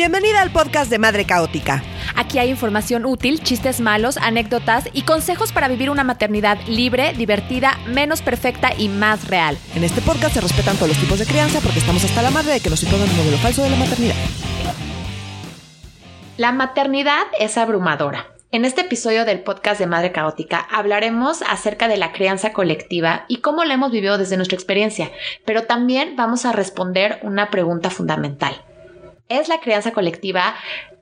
Bienvenida al podcast de Madre Caótica. Aquí hay información útil, chistes malos, anécdotas y consejos para vivir una maternidad libre, divertida, menos perfecta y más real. En este podcast se respetan todos los tipos de crianza porque estamos hasta la madre de que nos impongan un modelo falso de la maternidad. La maternidad es abrumadora. En este episodio del podcast de Madre Caótica hablaremos acerca de la crianza colectiva y cómo la hemos vivido desde nuestra experiencia, pero también vamos a responder una pregunta fundamental. ¿Es la crianza colectiva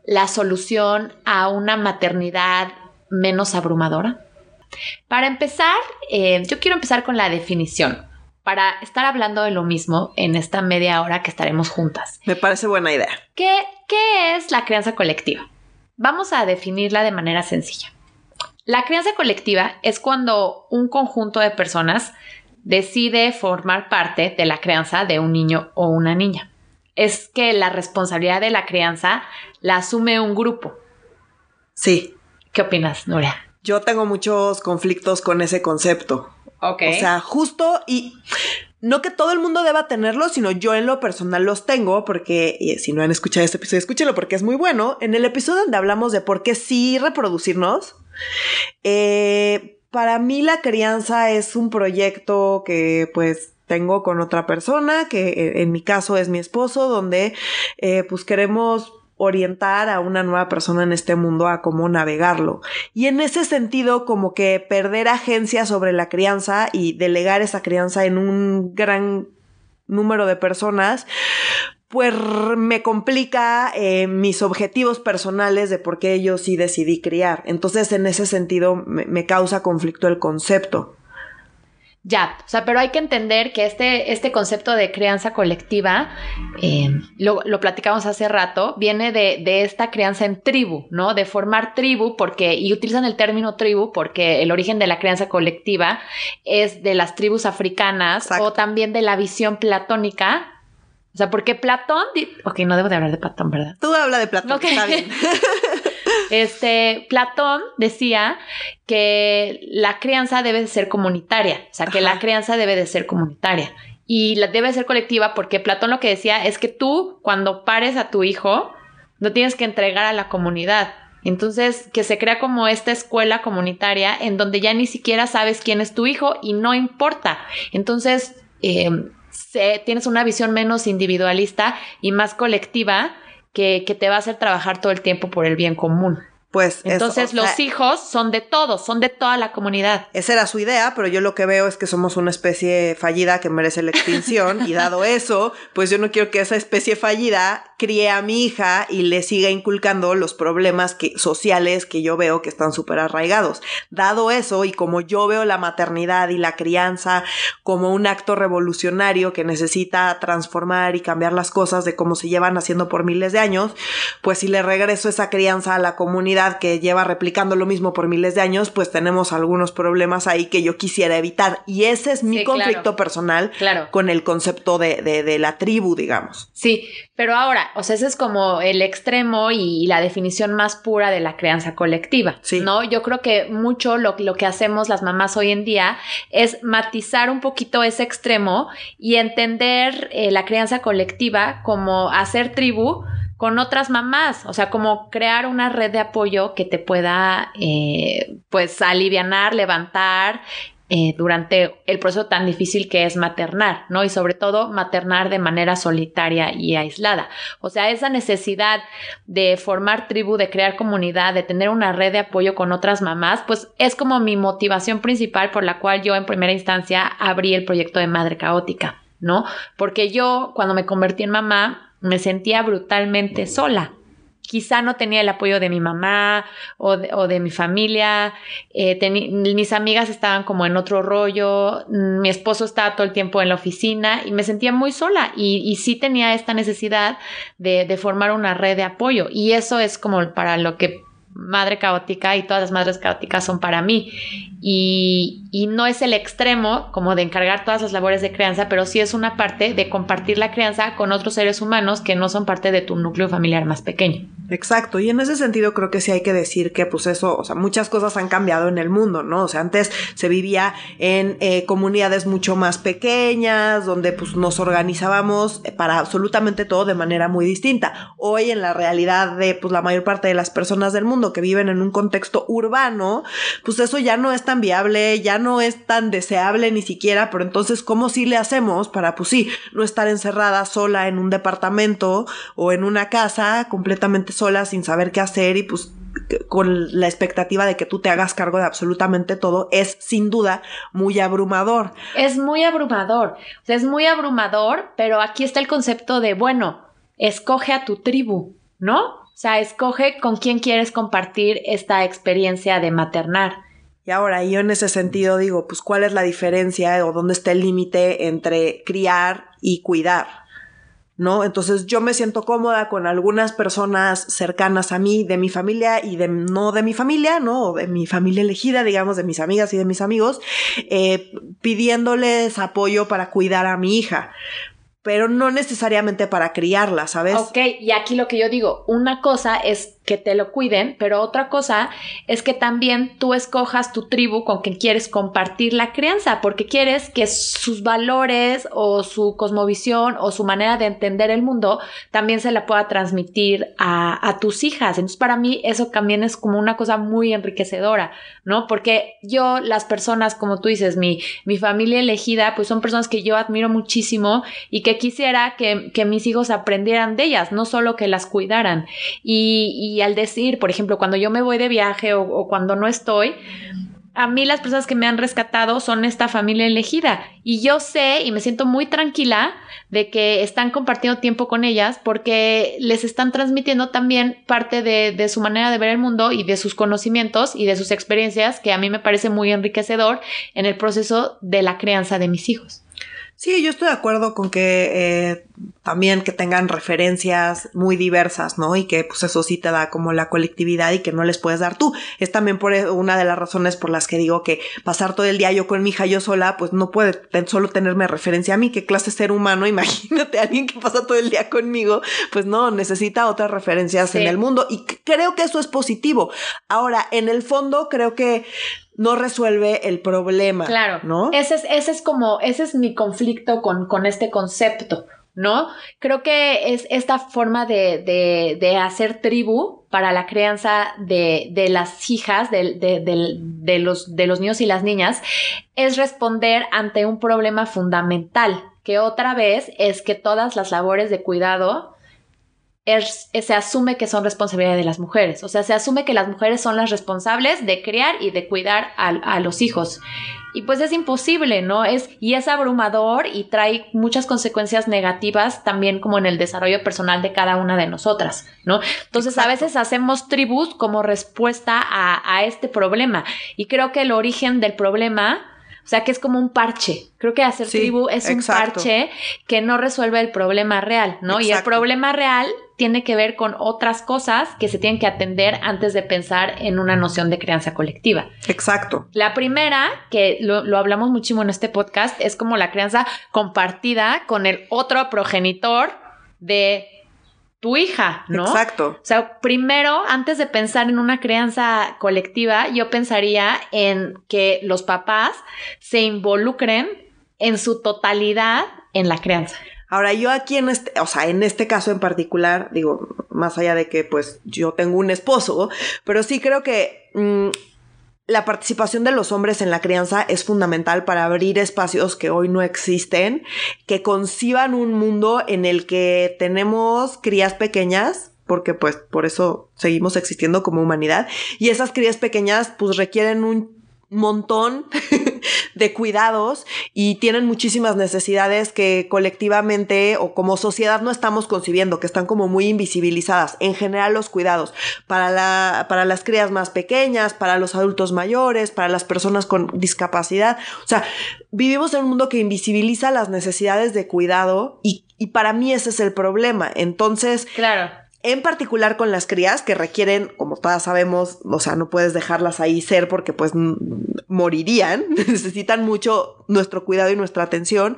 la solución a una maternidad menos abrumadora? Para empezar, eh, yo quiero empezar con la definición, para estar hablando de lo mismo en esta media hora que estaremos juntas. Me parece buena idea. ¿Qué, qué es la crianza colectiva? Vamos a definirla de manera sencilla. La crianza colectiva es cuando un conjunto de personas decide formar parte de la crianza de un niño o una niña es que la responsabilidad de la crianza la asume un grupo. Sí. ¿Qué opinas, Nuria? Yo tengo muchos conflictos con ese concepto. Ok. O sea, justo y no que todo el mundo deba tenerlo, sino yo en lo personal los tengo, porque si no han escuchado este episodio, escúchelo porque es muy bueno. En el episodio donde hablamos de por qué sí reproducirnos, eh, para mí la crianza es un proyecto que pues tengo con otra persona, que eh, en mi caso es mi esposo, donde eh, pues queremos orientar a una nueva persona en este mundo a cómo navegarlo. Y en ese sentido, como que perder agencia sobre la crianza y delegar esa crianza en un gran número de personas, pues me complica eh, mis objetivos personales de por qué yo sí decidí criar. Entonces, en ese sentido, me causa conflicto el concepto. Ya, o sea, pero hay que entender que este, este concepto de crianza colectiva, eh, lo, lo, platicamos hace rato, viene de, de, esta crianza en tribu, ¿no? De formar tribu, porque, y utilizan el término tribu porque el origen de la crianza colectiva es de las tribus africanas o también de la visión platónica. O sea, porque Platón, ok, no debo de hablar de Platón, ¿verdad? Tú habla de Platón, está bien. Este, Platón decía que la crianza debe de ser comunitaria, o sea, que la crianza debe de ser comunitaria y la debe ser colectiva porque Platón lo que decía es que tú cuando pares a tu hijo no tienes que entregar a la comunidad. Entonces, que se crea como esta escuela comunitaria en donde ya ni siquiera sabes quién es tu hijo y no importa. Entonces, eh, tienes una visión menos individualista y más colectiva que, te va a hacer trabajar todo el tiempo por el bien común. Pues entonces los hijos son de todos, son de toda la comunidad. Esa era su idea, pero yo lo que veo es que somos una especie fallida que merece la extinción y dado eso, pues yo no quiero que esa especie fallida críe a mi hija y le siga inculcando los problemas que, sociales que yo veo que están súper arraigados. Dado eso y como yo veo la maternidad y la crianza como un acto revolucionario que necesita transformar y cambiar las cosas de cómo se llevan haciendo por miles de años, pues si le regreso esa crianza a la comunidad que lleva replicando lo mismo por miles de años, pues tenemos algunos problemas ahí que yo quisiera evitar. Y ese es mi conflicto personal con el concepto de, de, la tribu, digamos. Sí, pero ahora, o sea, ese es como el extremo y, la definición más pura de la crianza colectiva. Sí. ¿No? Yo creo que mucho lo, lo que hacemos las mamás hoy en día es matizar un poquito ese extremo y entender eh, la crianza colectiva como hacer tribu con otras mamás, o sea, como crear una red de apoyo que te pueda, eh, pues, alivianar, levantar eh, durante el proceso tan difícil que es maternar, ¿no? Y sobre todo maternar de manera solitaria y aislada. O sea, esa necesidad de formar tribu, de crear comunidad, de tener una red de apoyo con otras mamás, pues es como mi motivación principal por la cual yo en primera instancia abrí el proyecto de Madre Caótica, ¿no? Porque yo cuando me convertí en mamá, me sentía brutalmente sola. Quizá no tenía el apoyo de mi mamá o de, mi familia, eh, mis amigas estaban como en otro rollo, mi esposo estaba todo el tiempo en la oficina y me sentía muy sola. Y, sí tenía esta necesidad de formar una red de apoyo. Y eso es como para lo que madre caótica y todas las madres caóticas son para mí. Y, no es el extremo como de encargar todas las labores de crianza, pero sí es una parte de compartir la crianza con otros seres humanos que no son parte de tu núcleo familiar más pequeño. Exacto, y en ese sentido creo que sí hay que decir que pues eso, o sea, muchas cosas han cambiado en el mundo, ¿no? O sea, antes se vivía en eh, comunidades mucho más pequeñas, donde pues nos organizábamos para absolutamente todo de manera muy distinta. Hoy en la realidad de pues la mayor parte de las personas del mundo que viven en un contexto urbano, pues eso ya no es tan viable, ya no es tan deseable ni siquiera, pero entonces, ¿cómo sí le hacemos para pues sí, no estar encerrada sola en un departamento o en una casa completamente sola sin saber qué hacer y pues con la expectativa de que tú te hagas cargo de absolutamente todo es sin duda muy abrumador. Es muy abrumador, o sea, es muy abrumador, pero aquí está el concepto de, bueno, escoge a tu tribu, ¿no? O sea, escoge con quién quieres compartir esta experiencia de maternar. Y ahora, yo en ese sentido digo, pues, ¿cuál es la diferencia o dónde está el límite entre criar y cuidar? ¿No? Entonces yo me siento cómoda con algunas personas cercanas a mí, de mi familia y de no de mi familia, ¿no? O de mi familia elegida, digamos, de mis amigas y de mis amigos, eh, pidiéndoles apoyo para cuidar a mi hija pero no necesariamente para criarla, ¿sabes? Ok, y aquí lo que yo digo, una cosa es que te lo cuiden, pero otra cosa es que también tú escojas tu tribu con quien quieres compartir la crianza, porque quieres que sus valores o su cosmovisión o su manera de entender el mundo también se la pueda transmitir a, tus hijas. Entonces, para mí eso también es como una cosa muy enriquecedora, ¿no? Porque yo, las personas, como tú dices, mi, mi familia elegida, pues son personas que yo admiro muchísimo y que quisiera que, mis hijos aprendieran de ellas, no solo que las cuidaran. y al decir, por ejemplo, cuando yo me voy de viaje o, cuando no estoy, a mí las personas que me han rescatado son esta familia elegida y yo sé y me siento muy tranquila de que están compartiendo tiempo con ellas porque les están transmitiendo también parte de, de, su manera de ver el mundo y de sus conocimientos y de sus experiencias que a mí me parece muy enriquecedor en el proceso de la crianza de mis hijos. Sí, yo estoy de acuerdo con que eh, también que tengan referencias muy diversas, ¿no? Y que pues eso sí te da como la colectividad y que no les puedes dar tú. Es también por e, una de las razones por las que digo que pasar todo el día yo con mi hija yo sola, pues no puede solo tenerme referencia a mí, qué clase de ser humano, imagínate alguien que pasa todo el día conmigo, pues no, necesita otras referencias en el mundo y creo que eso es positivo. Ahora, en el fondo creo que no resuelve el problema. Claro. ¿No? Ese es, ese es como, ese es mi conflicto con, con este concepto. ¿No? Creo que es esta forma de, de, hacer tribu para la crianza de, de las hijas, de, los, de los niños y las niñas, es responder ante un problema fundamental, que otra vez es que todas las labores de cuidado se asume que son responsabilidad de las mujeres. O sea, se asume que las mujeres son las responsables de criar y de cuidar a, los hijos. Y pues es imposible, ¿no? Es, y es abrumador y trae muchas consecuencias negativas también como en el desarrollo personal de cada una de nosotras, ¿no? Entonces a veces hacemos tribus como respuesta a, este problema. Y creo que el origen del problema o sea, que es como un parche. Creo que hacer tribu es un parche que no resuelve el problema real, ¿no? Y el problema real tiene que ver con otras cosas que se tienen que atender antes de pensar en una noción de crianza colectiva. Exacto. La primera, que lo, lo, hablamos muchísimo en este podcast, es como la crianza compartida con el otro progenitor de tu hija, ¿no? Exacto. O sea, primero, antes de pensar en una crianza colectiva, yo pensaría en que los papás se involucren en su totalidad en la crianza. Ahora, yo aquí en este, o sea, en este caso en particular, digo, más allá de que pues yo tengo un esposo, pero sí creo que mm, la participación de los hombres en la crianza es fundamental para abrir espacios que hoy no existen, que conciban un mundo en el que tenemos crías pequeñas, porque pues por eso seguimos existiendo como humanidad, y esas crías pequeñas pues requieren un montón de cuidados y tienen muchísimas necesidades que colectivamente o como sociedad no estamos concibiendo, que están como muy invisibilizadas. En general los cuidados para, la, para las crías más pequeñas, para los adultos mayores, para las personas con discapacidad. O sea, vivimos en un mundo que invisibiliza las necesidades de cuidado y, y para mí ese es el problema. Entonces, claro en particular con las crías que requieren, como todas sabemos, o sea, no puedes dejarlas ahí ser porque pues morirían, necesitan mucho nuestro cuidado y nuestra atención,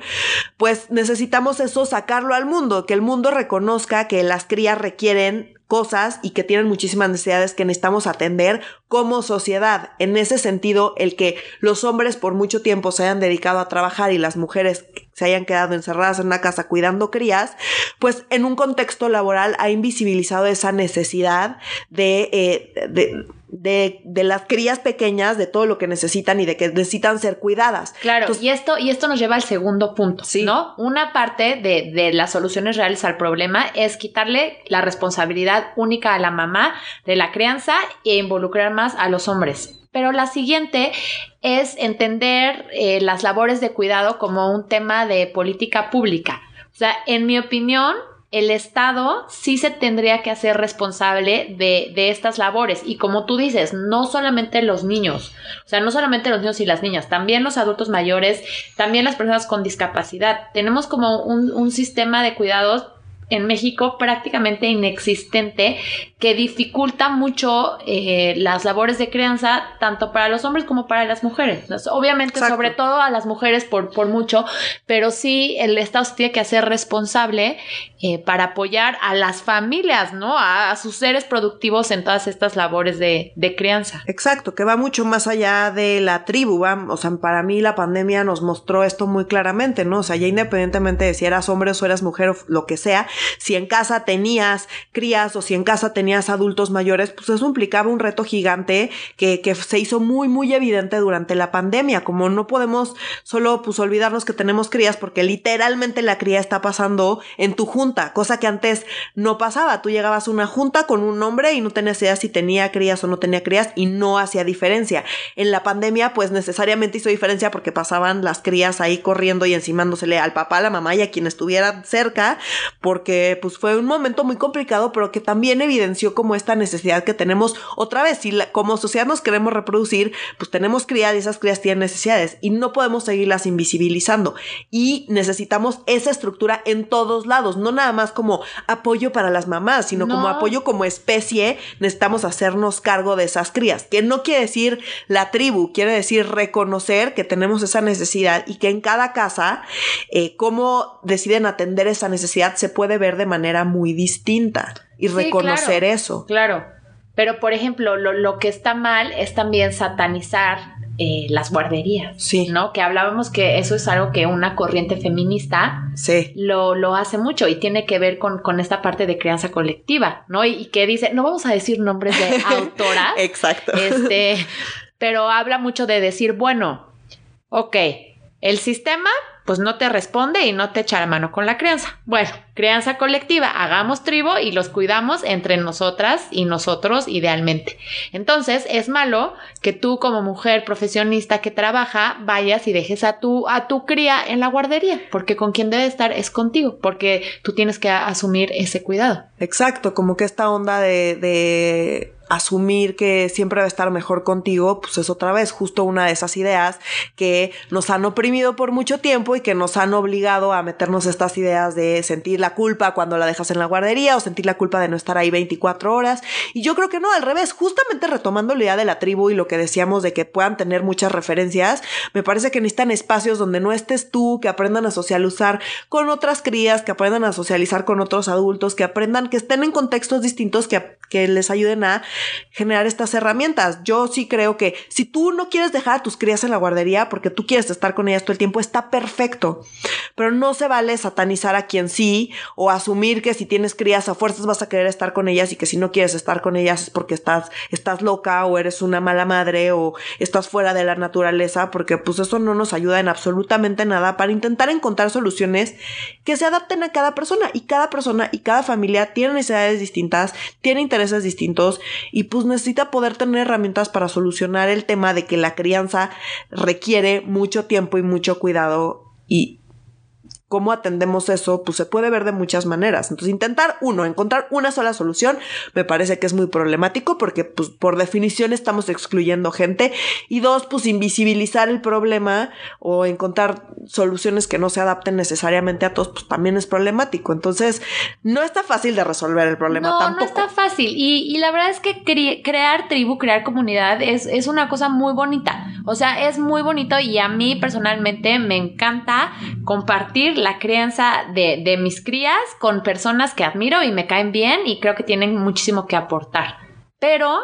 pues necesitamos eso sacarlo al mundo, que el mundo reconozca que las crías requieren cosas y que tienen muchísimas necesidades que necesitamos atender como sociedad. En ese sentido, el que los hombres por mucho tiempo se hayan dedicado a trabajar y las mujeres se hayan quedado encerradas en una casa cuidando crías, pues en un contexto laboral ha invisibilizado esa necesidad de, eh, de de, de, las crías pequeñas, de todo lo que necesitan y de que necesitan ser cuidadas. Claro, y, esto, y esto nos lleva al segundo punto, sí. ¿no? Una parte de, de, las soluciones reales al problema es quitarle la responsabilidad única a la mamá de la crianza e involucrar más a los hombres. Pero la siguiente es entender eh, las labores de cuidado como un tema de política pública. O sea, en mi opinión, el Estado sí se tendría que hacer responsable de, de, estas labores. Y como tú dices, no solamente los niños, o sea, no solamente los niños y las niñas, también los adultos mayores, también las personas con discapacidad. Tenemos como un, un sistema de cuidados en México prácticamente inexistente que dificulta mucho eh, las labores de crianza tanto para los hombres como para las mujeres. obviamente, sobre todo a las mujeres por, por mucho, pero sí el Estado se tiene que hacer responsable eh, para apoyar a las familias, ¿no? A, sus seres productivos en todas estas labores de, de, crianza. Exacto, que va mucho más allá de la tribu, ¿va? o sea, para mí la pandemia nos mostró esto muy claramente, ¿no? O sea, ya independientemente de si eras hombre o eras mujer o lo que sea, si en casa tenías crías o si en casa tenías adultos mayores, pues eso implicaba un reto gigante que, que se hizo muy, muy evidente durante la pandemia. Como no podemos solo pues olvidarnos que tenemos crías porque literalmente la cría está pasando en tu junta, cosa que antes no pasaba. Tú llegabas a una junta con un hombre y no tenías idea si tenía crías o no tenía crías y no hacía diferencia. En la pandemia, pues necesariamente hizo diferencia porque pasaban las crías ahí corriendo y encimándosele al papá, a la mamá y a quien estuviera cerca, porque pues fue un momento muy complicado, pero que también evidenció como esta necesidad que tenemos otra vez, si como sociedad nos queremos reproducir, pues tenemos crías y esas crías tienen necesidades y no podemos seguirlas invisibilizando. Y necesitamos esa estructura en todos lados, no nada más como apoyo para las mamás, sino como apoyo como especie, necesitamos hacernos cargo de esas crías, que no quiere decir la tribu, quiere decir reconocer que tenemos esa necesidad y que en cada casa, eh, cómo deciden atender esa necesidad se puede ver de manera muy distinta y reconocer eso. Claro, pero por ejemplo, lo, que está mal es también satanizar eh, las guarderías. Sí. ¿No? Que hablábamos que eso es algo que una corriente feminista sí. lo, lo hace mucho y tiene que ver con, con esta parte de crianza colectiva, ¿no? Y, y, que dice, no vamos a decir nombres de autoras. Exacto. Este, pero habla mucho de decir, bueno, ok, el sistema pues no te responde y no te echa la mano con la crianza. Bueno, crianza colectiva, hagamos tribu y los cuidamos entre nosotras y nosotros idealmente. Entonces, es malo que tú como mujer profesionista que trabaja vayas y dejes a tu a tu cría en la guardería, porque con quien debe estar es contigo, porque tú tienes que asumir ese cuidado. Exacto, como que esta onda de, de asumir que siempre va a estar mejor contigo, pues es otra vez justo una de esas ideas que nos han oprimido por mucho tiempo y que nos han obligado a meternos estas ideas de sentir la culpa cuando la dejas en la guardería o sentir la culpa de no estar ahí 24 horas. Y yo creo que no, al revés, justamente retomando la idea de la tribu y lo que decíamos de que puedan tener muchas referencias, me parece que necesitan espacios donde no estés tú, que aprendan a socializar con otras crías, que aprendan a socializar con otros adultos, que aprendan, que estén en contextos distintos, que, que les ayuden a generar estas herramientas. Yo sí creo que si tú no quieres dejar a tus crías en la guardería porque tú quieres estar con ellas todo el tiempo, está perfecto. Pero no se vale satanizar a quien sí o asumir que si tienes crías a fuerzas vas a querer estar con ellas y que si no quieres estar con ellas es porque estás, estás loca o eres una mala madre o estás fuera de la naturaleza porque pues eso no nos ayuda en absolutamente nada para intentar encontrar soluciones que se adapten a cada persona y cada persona y cada familia tiene necesidades distintas, tiene intereses distintos y pues necesita poder tener herramientas para solucionar el tema de que la crianza requiere mucho tiempo y mucho cuidado y cómo atendemos eso, pues se puede ver de muchas maneras. Entonces, intentar, uno, encontrar una sola solución, me parece que es muy problemático porque, pues, por definición estamos excluyendo gente. Y dos, pues, invisibilizar el problema o encontrar soluciones que no se adapten necesariamente a todos, pues también es problemático. Entonces, no está fácil de resolver el problema no, tampoco. No está fácil. Y, y la verdad es que crear tribu, crear comunidad es, es una cosa muy bonita. O sea, es muy bonito y a mí personalmente me encanta compartir la crianza de, de mis crías con personas que admiro y me caen bien y creo que tienen muchísimo que aportar. Pero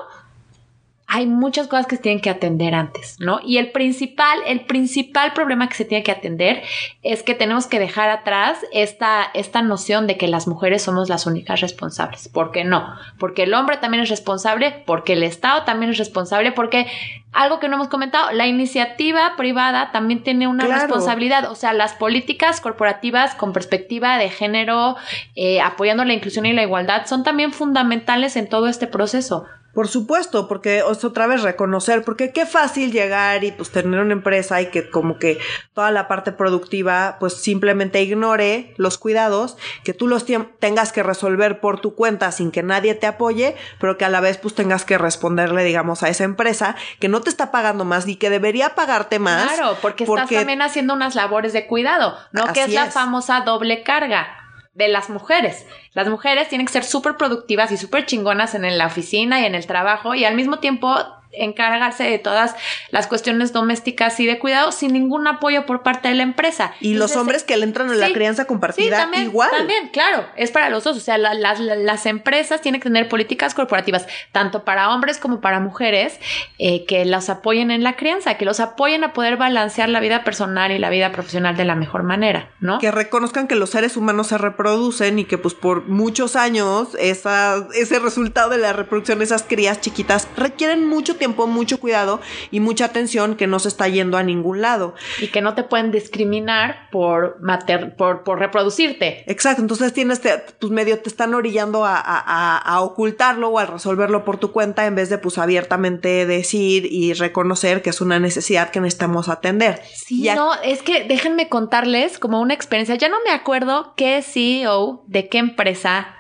hay muchas cosas que se tienen que atender antes, ¿no? Y el principal, el principal problema que se tiene que atender es que tenemos que dejar atrás esta, esta noción de que las mujeres somos las únicas responsables. ¿Por qué no? Porque el hombre también es responsable, porque el Estado también es responsable, porque algo que no hemos comentado, la iniciativa privada también tiene una responsabilidad. O sea, las políticas corporativas con perspectiva de género, eh, apoyando la inclusión y la igualdad, son también fundamentales en todo este proceso. Por supuesto, porque es otra vez reconocer, porque qué fácil llegar y pues tener una empresa y que como que toda la parte productiva pues simplemente ignore los cuidados, que tú los tengas que resolver por tu cuenta sin que nadie te apoye, pero que a la vez pues tengas que responderle digamos a esa empresa que no te está pagando más y que debería pagarte más. Claro, porque, estás también haciendo unas labores de cuidado, ¿no? Que es la famosa doble carga de las mujeres. Las mujeres tienen que ser súper productivas y súper chingonas en la oficina y en el trabajo y al mismo tiempo encargarse de todas las cuestiones domésticas y de cuidado sin ningún apoyo por parte de la empresa. Y los hombres que le entran a la crianza compartida también, igual. También, claro, es para los dos. O sea, las empresas tienen que tener políticas corporativas, tanto para hombres como para mujeres, eh, que los apoyen en la crianza, que los apoyen a poder balancear la vida personal y la vida profesional de la mejor manera, ¿no? Que reconozcan que los seres humanos se reproducen y que pues por muchos años esa, ese resultado de la reproducción de esas crías chiquitas requieren mucho tiempo, mucho cuidado y mucha atención que no se está yendo a ningún lado. Y que no te pueden discriminar por, mater por, por reproducirte. Exacto, entonces tienes, pues medio te están orillando a, a, ocultarlo o a resolverlo por tu cuenta en vez de pues abiertamente decir y reconocer que es una necesidad que necesitamos atender. Sí, no, es que déjenme contarles como una experiencia, ya no me acuerdo qué CEO de qué empresa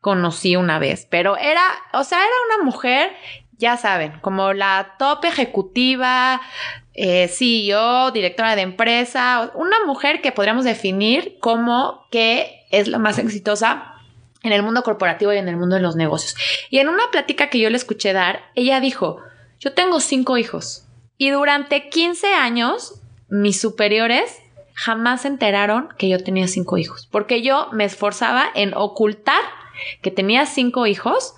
conocí una vez, pero era, o sea, era una mujer ya saben, como la top ejecutiva, eh, CEO, directora de empresa, una mujer que podríamos definir como que es la más exitosa en el mundo corporativo y en el mundo de los negocios. Y en una plática que yo le escuché dar, ella dijo, yo tengo cinco hijos y durante 15 años mis superiores jamás se enteraron que yo tenía cinco hijos, porque yo me esforzaba en ocultar que tenía cinco hijos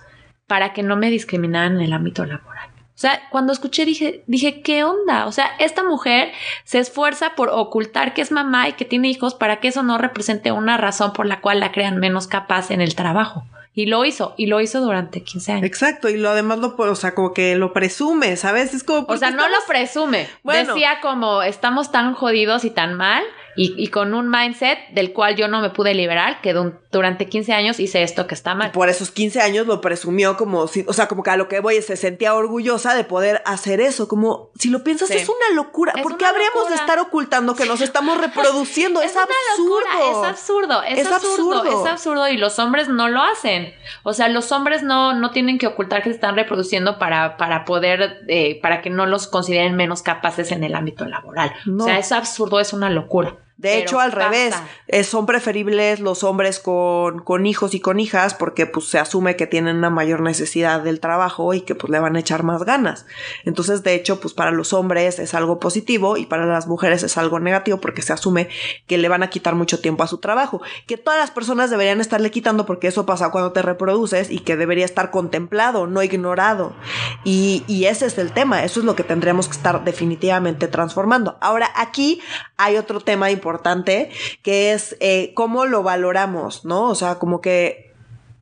para que no me discriminaran en el ámbito laboral. O sea, cuando escuché dije, dije, ¿qué onda? O sea, esta mujer se esfuerza por ocultar que es mamá y que tiene hijos para que eso no represente una razón por la cual la crean menos capaz en el trabajo. Y lo hizo, y lo hizo durante 15 años. Exacto, y lo además lo, o sea, como que lo presume, ¿sabes? Es como... O sea, no lo presume. Decía como, estamos tan jodidos y tan mal y, con un mindset del cual yo no me pude liberar, que durante 15 años hice esto que está mal. Por esos 15 años lo presumió como si, o sea, como que a lo que voy se sentía orgullosa de poder hacer eso, como si lo piensas es una locura, ¿por qué habríamos de estar ocultando que nos estamos reproduciendo? es, absurdo. es absurdo, es, absurdo, es absurdo y los hombres no lo hacen. O sea, los hombres no, no tienen que ocultar que se están reproduciendo para, para poder, eh, para que no los consideren menos capaces en el ámbito laboral. O sea, es absurdo, es una locura. De hecho, al revés, eh, son preferibles los hombres con, con, hijos y con hijas porque pues se asume que tienen una mayor necesidad del trabajo y que pues le van a echar más ganas. Entonces, de hecho, pues para los hombres es algo positivo y para las mujeres es algo negativo porque se asume que le van a quitar mucho tiempo a su trabajo, que todas las personas deberían estarle quitando porque eso pasa cuando te reproduces y que debería estar contemplado, no ignorado. Y, y ese es el tema, eso es lo que tendríamos que estar definitivamente transformando. Ahora, aquí hay otro tema importante importante, que es eh, cómo lo valoramos, ¿no? O sea, como que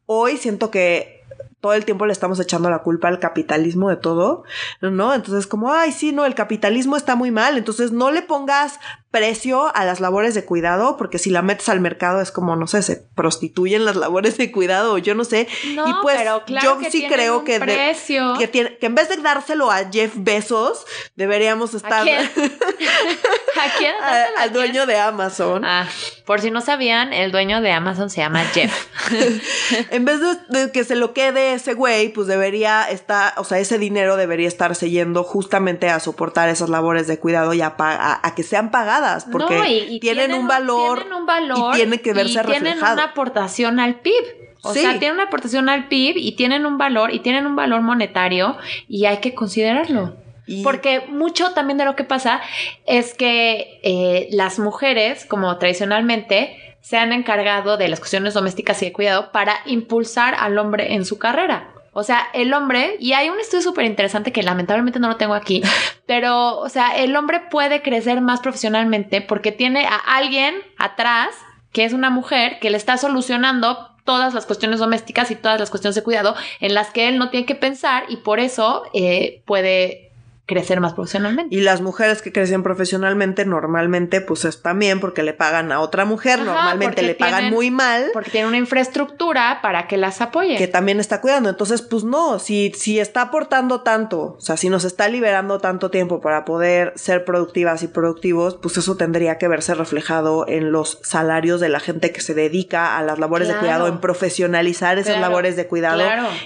hoy siento que todo el tiempo le estamos echando la culpa al capitalismo de todo, ¿no? Entonces, como, ay, sí, no, el capitalismo está muy mal, entonces no le pongas precio a las labores de cuidado, porque si la metes al mercado es como, no sé, se prostituyen las labores de cuidado, yo no sé. No, y pues pero claro yo sí creo que, que, tiene, que en vez de dárselo a Jeff Bezos, deberíamos estar ¿A quién? ¿A quién? al dueño de Amazon. Ah, por si no sabían, el dueño de Amazon se llama Jeff. en vez de, que se lo quede ese güey, pues debería estar, o sea, ese dinero debería estarse yendo justamente a soportar esas labores de cuidado y a, a que sean pagadas porque tienen, un valor, tienen un valor y tiene que verse y tienen una aportación al PIB. O sea, tienen una aportación al PIB y tienen un valor y tienen un valor monetario y hay que considerarlo. Porque mucho también de lo que pasa es que eh, las mujeres, como tradicionalmente, se han encargado de las cuestiones domésticas y de cuidado para impulsar al hombre en su carrera. O sea, el hombre, y hay un estudio súper interesante que lamentablemente no lo tengo aquí, pero, o sea, el hombre puede crecer más profesionalmente porque tiene a alguien atrás, que es una mujer, que le está solucionando todas las cuestiones domésticas y todas las cuestiones de cuidado en las que él no tiene que pensar y por eso eh, puede crecer más profesionalmente. Y las mujeres que crecen profesionalmente normalmente pues es también porque le pagan a otra mujer, normalmente le pagan muy mal. Porque tiene una infraestructura para que las apoye. Que también está cuidando. Entonces pues no, si, si está aportando tanto, o sea, si nos está liberando tanto tiempo para poder ser productivas y productivos, pues eso tendría que verse reflejado en los salarios de la gente que se dedica a las labores de cuidado, en profesionalizar esas labores de cuidado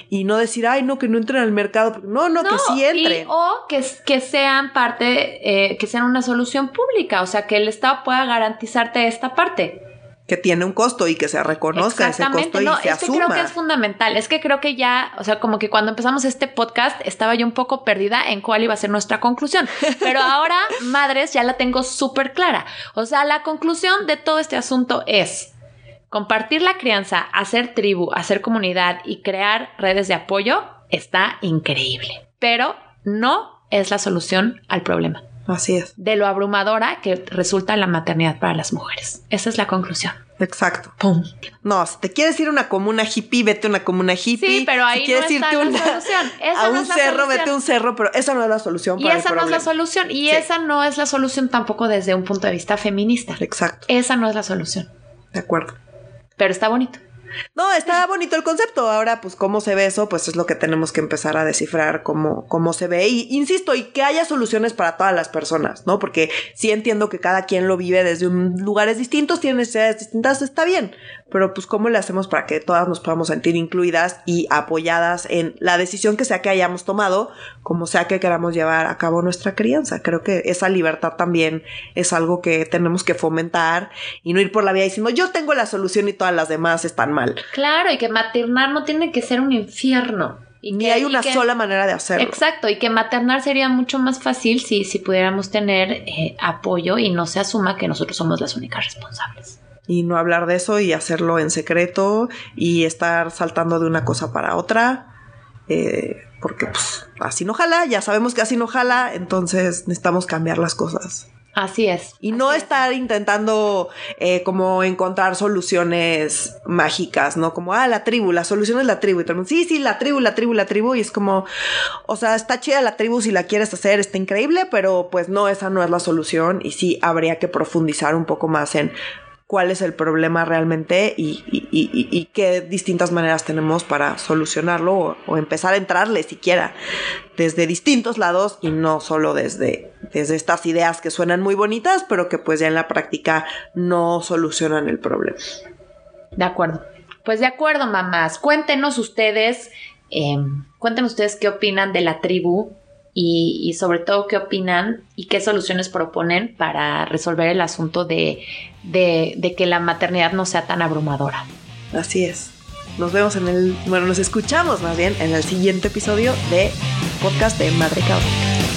y no decir, ay, no, que no entren al mercado. No, no, que sí entren. o que que sean parte, eh, que sean una solución pública, o sea, que el Estado pueda garantizarte esta parte. Que tiene un costo y que se reconozca ese costo y no, se es que creo que es fundamental. Es que creo que ya, o sea, como que cuando empezamos este podcast estaba yo un poco perdida en cuál iba a ser nuestra conclusión. Pero ahora, madres, ya la tengo súper clara. O sea, la conclusión de todo este asunto es compartir la crianza, hacer tribu, hacer comunidad y crear redes de apoyo está increíble. Pero no es la solución al problema. Así es. De lo abrumadora que resulta la maternidad para las mujeres. Esa es la conclusión. Exacto. ¡Pum! No, si te quieres ir a una comuna hippie, vete a una comuna hippie. Sí, pero ahí no está la solución. a un cerro, vete a un cerro, pero esa no es la solución. Y esa no es la solución. Y esa no es la solución tampoco desde un punto de vista feminista. Exacto. Esa no es la solución. De acuerdo. Pero está bonito. No, está bonito el concepto. Ahora, pues, cómo se ve eso, pues es lo que tenemos que empezar a descifrar, cómo, cómo se ve. Y insisto, y que haya soluciones para todas las personas, ¿no? Porque sí entiendo que cada quien lo vive desde lugares distintos, tiene necesidades distintas, está bien pero pues cómo le hacemos para que todas nos podamos sentir incluidas y apoyadas en la decisión que sea que hayamos tomado, como sea que queramos llevar a cabo nuestra crianza. Creo que esa libertad también es algo que tenemos que fomentar y no ir por la vida diciendo yo tengo la solución y todas las demás están mal. Claro, y que maternar no tiene que ser un infierno. Y Ni hay una sola manera de hacerlo. Exacto, y que maternar sería mucho más fácil si, si pudiéramos tener eh, apoyo y no se asuma que nosotros somos las únicas responsables y no hablar de eso y hacerlo en secreto y estar saltando de una cosa para otra. Eh, porque pues así no jala, ya sabemos que así no jala, entonces necesitamos cambiar las cosas. Así es. Y no estar intentando eh, como encontrar soluciones mágicas, ¿no? Como, ah, la tribu, la solución es la tribu. Y todo el mundo, sí, sí, la tribu, la tribu, la tribu. Y es como, o sea, está chida la tribu si la quieres hacer, está increíble, pero pues no, esa no es la solución. Y sí, habría que profundizar un poco más en cuál es el problema realmente y, qué distintas maneras tenemos para solucionarlo o, empezar a entrarle siquiera desde distintos lados y no solo desde, desde estas ideas que suenan muy bonitas, pero que pues ya en la práctica no solucionan el problema. De acuerdo. Pues de acuerdo, mamás. Cuéntenos ustedes, eh, cuéntenos ustedes qué opinan de la tribu y, sobre todo qué opinan y qué soluciones proponen para resolver el asunto de, de, que la maternidad no sea tan abrumadora. Así es. Nos vemos en el, bueno, nos escuchamos más bien en el siguiente episodio de podcast de Madre Caótica.